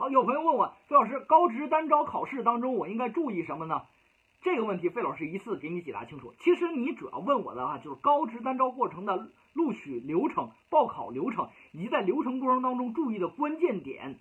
好，有朋友问我，费老师，高职单招考试当中我应该注意什么呢？这个问题费老师一次给你解答清楚。其实你主要问我的话，就是高职单招过程的录取流程、报考流程，以及在流程过程当中注意的关键点。